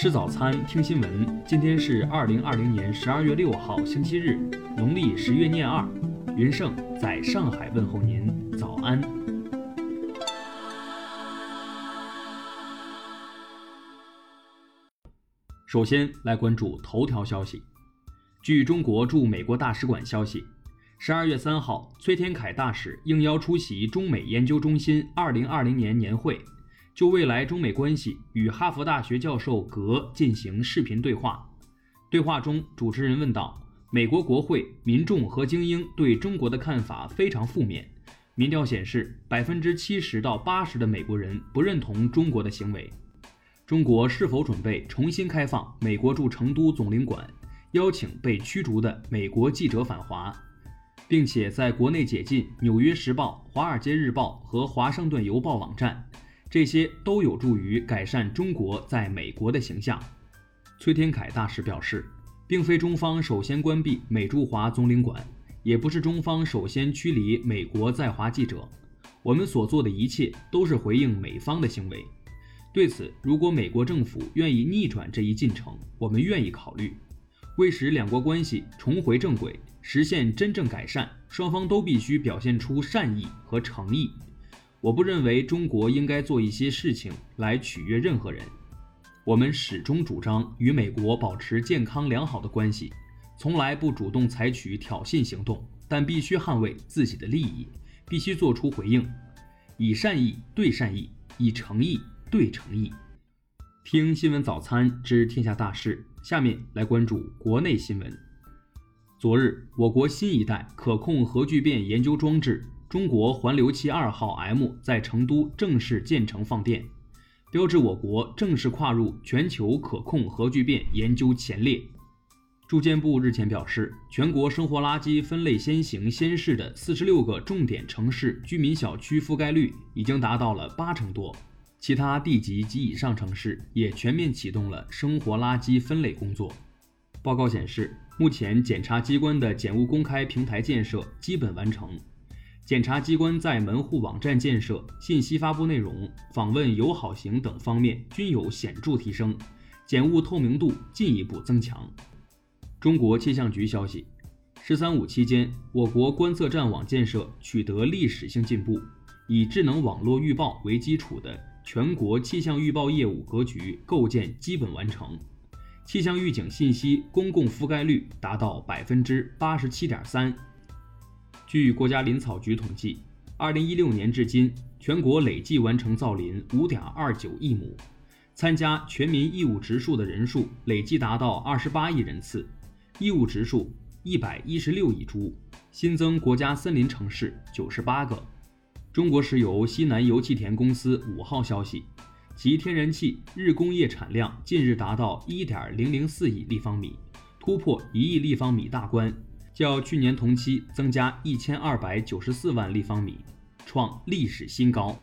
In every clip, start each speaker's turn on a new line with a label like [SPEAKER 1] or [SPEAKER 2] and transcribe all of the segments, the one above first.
[SPEAKER 1] 吃早餐，听新闻。今天是二零二零年十二月六号，星期日，农历十月廿二。云盛在上海问候您，早安。首先来关注头条消息。据中国驻美国大使馆消息，十二月三号，崔天凯大使应邀出席中美研究中心二零二零年年会。就未来中美关系，与哈佛大学教授格进行视频对话。对话中，主持人问道：“美国国会、民众和精英对中国的看法非常负面。民调显示，百分之七十到八十的美国人不认同中国的行为。中国是否准备重新开放美国驻成都总领馆，邀请被驱逐的美国记者返华，并且在国内解禁《纽约时报》《华尔街日报》和《华盛顿邮报》网站？”这些都有助于改善中国在美国的形象。崔天凯大使表示，并非中方首先关闭美驻华总领馆，也不是中方首先驱离美国在华记者。我们所做的一切都是回应美方的行为。对此，如果美国政府愿意逆转这一进程，我们愿意考虑。为使两国关系重回正轨，实现真正改善，双方都必须表现出善意和诚意。我不认为中国应该做一些事情来取悦任何人。我们始终主张与美国保持健康良好的关系，从来不主动采取挑衅行动，但必须捍卫自己的利益，必须做出回应，以善意对善意，以诚意对诚意。听新闻早餐知天下大事，下面来关注国内新闻。昨日，我国新一代可控核聚变研究装置。中国环流器二号 M 在成都正式建成放电，标志我国正式跨入全球可控核聚变研究前列。住建部日前表示，全国生活垃圾分类先行先试的四十六个重点城市居民小区覆盖率已经达到了八成多，其他地级及以上城市也全面启动了生活垃圾分类工作。报告显示，目前检察机关的检物公开平台建设基本完成。检察机关在门户网站建设、信息发布内容、访问友好型等方面均有显著提升，检务透明度进一步增强。中国气象局消息，“十三五”期间，我国观测站网建设取得历史性进步，以智能网络预报为基础的全国气象预报业务格局构建基本完成，气象预警信息公共覆盖率达到百分之八十七点三。据国家林草局统计，二零一六年至今，全国累计完成造林五点二九亿亩，参加全民义务植树的人数累计达到二十八亿人次，义务植树一百一十六亿株，新增国家森林城市九十八个。中国石油西南油气田公司五号消息，其天然气日工业产量近日达到一点零零四亿立方米，突破一亿立方米大关。较去年同期增加一千二百九十四万立方米，创历史新高。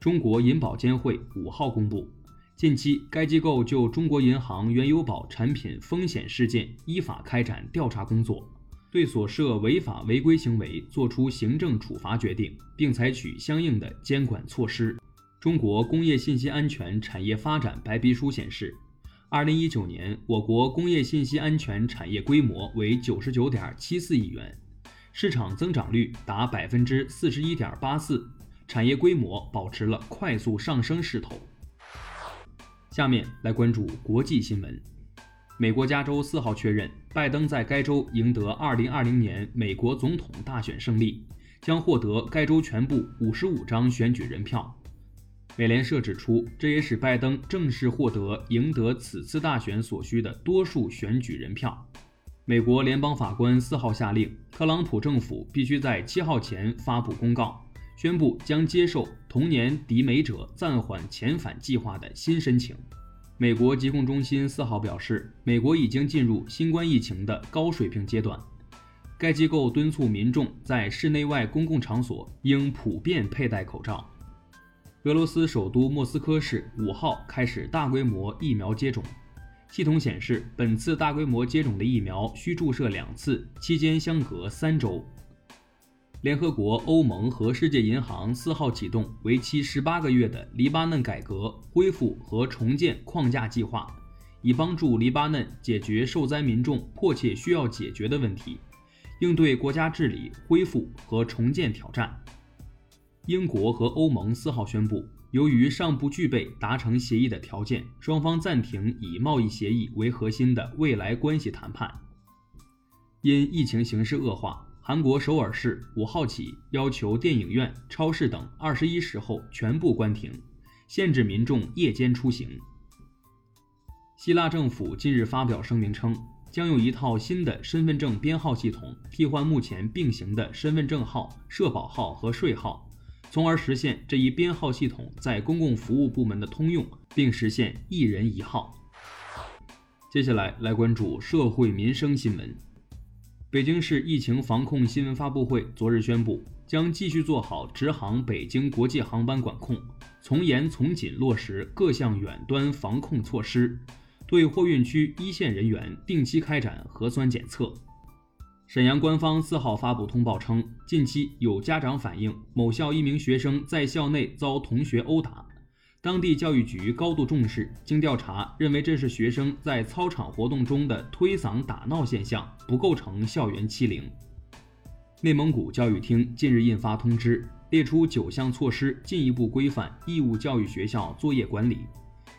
[SPEAKER 1] 中国银保监会五号公布，近期该机构就中国银行原油宝产品风险事件依法开展调查工作，对所涉违法违规行为作出行政处罚决定，并采取相应的监管措施。中国工业信息安全产业发展白皮书显示。二零一九年，我国工业信息安全产业规模为九十九点七四亿元，市场增长率达百分之四十一点八四，产业规模保持了快速上升势头。下面来关注国际新闻。美国加州四号确认，拜登在该州赢得二零二零年美国总统大选胜利，将获得该州全部五十五张选举人票。美联社指出，这也使拜登正式获得赢得此次大选所需的多数选举人票。美国联邦法官四号下令，特朗普政府必须在七号前发布公告，宣布将接受同年抵美者暂缓遣返计划的新申请。美国疾控中心四号表示，美国已经进入新冠疫情的高水平阶段。该机构敦促民众在室内外公共场所应普遍佩戴口罩。俄罗斯首都莫斯科市五号开始大规模疫苗接种，系统显示，本次大规模接种的疫苗需注射两次，期间相隔三周。联合国、欧盟和世界银行四号启动为期十八个月的黎巴嫩改革、恢复和重建框架计划，以帮助黎巴嫩解决受灾民众迫切需要解决的问题，应对国家治理恢复和重建挑战。英国和欧盟四号宣布，由于尚不具备达成协议的条件，双方暂停以贸易协议为核心的未来关系谈判。因疫情形势恶化。韩国首尔市五号起要求电影院、超市等二十一时后全部关停，限制民众夜间出行。希腊政府近日发表声明称，将用一套新的身份证编号系统替换目前并行的身份证号、社保号和税号，从而实现这一编号系统在公共服务部门的通用，并实现一人一号。接下来来关注社会民生新闻。北京市疫情防控新闻发布会昨日宣布，将继续做好直航北京国际航班管控，从严从紧落实各项远端防控措施，对货运区一线人员定期开展核酸检测。沈阳官方四号发布通报称，近期有家长反映某校一名学生在校内遭同学殴打。当地教育局高度重视，经调查认为这是学生在操场活动中的推搡打闹现象，不构成校园欺凌。内蒙古教育厅近日印发通知，列出九项措施，进一步规范义务教育学校作业管理，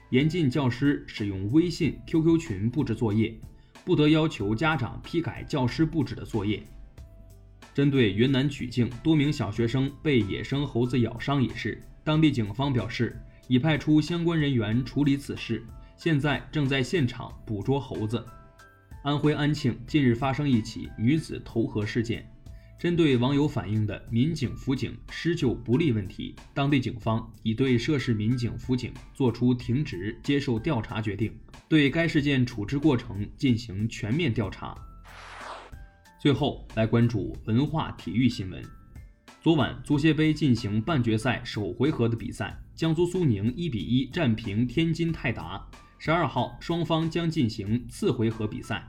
[SPEAKER 1] 严禁教师使用微信、QQ 群布置作业，不得要求家长批改教师布置的作业。针对云南曲靖多名小学生被野生猴子咬伤一事，当地警方表示。已派出相关人员处理此事，现在正在现场捕捉猴子。安徽安庆近日发生一起女子投河事件，针对网友反映的民警辅警施救不力问题，当地警方已对涉事民警辅警作出停职接受调查决定，对该事件处置过程进行全面调查。最后来关注文化体育新闻。昨晚足协杯进行半决赛首回合的比赛，江苏苏宁一比一战平天津泰达。十二号双方将进行次回合比赛。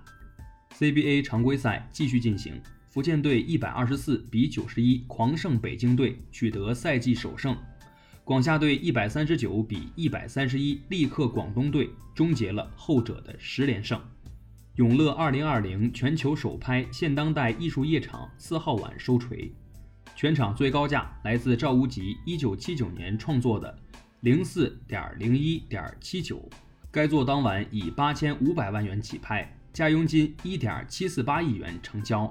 [SPEAKER 1] CBA 常规赛继续进行，福建队一百二十四比九十一狂胜北京队，取得赛季首胜。广厦队一百三十九比一百三十一力克广东队，终结了后者的十连胜。永乐二零二零全球首拍现当代艺术夜场四号晚收锤。全场最高价来自赵无极一九七九年创作的零四点零一点七九，该作当晚以八千五百万元起拍，价佣金一点七四八亿元成交。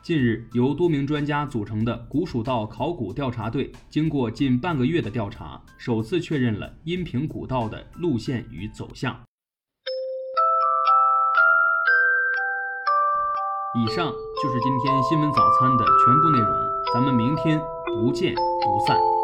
[SPEAKER 1] 近日，由多名专家组成的古蜀道考古调查队，经过近半个月的调查，首次确认了阴平古道的路线与走向。以上就是今天新闻早餐的全部内容。咱们明天不见不散。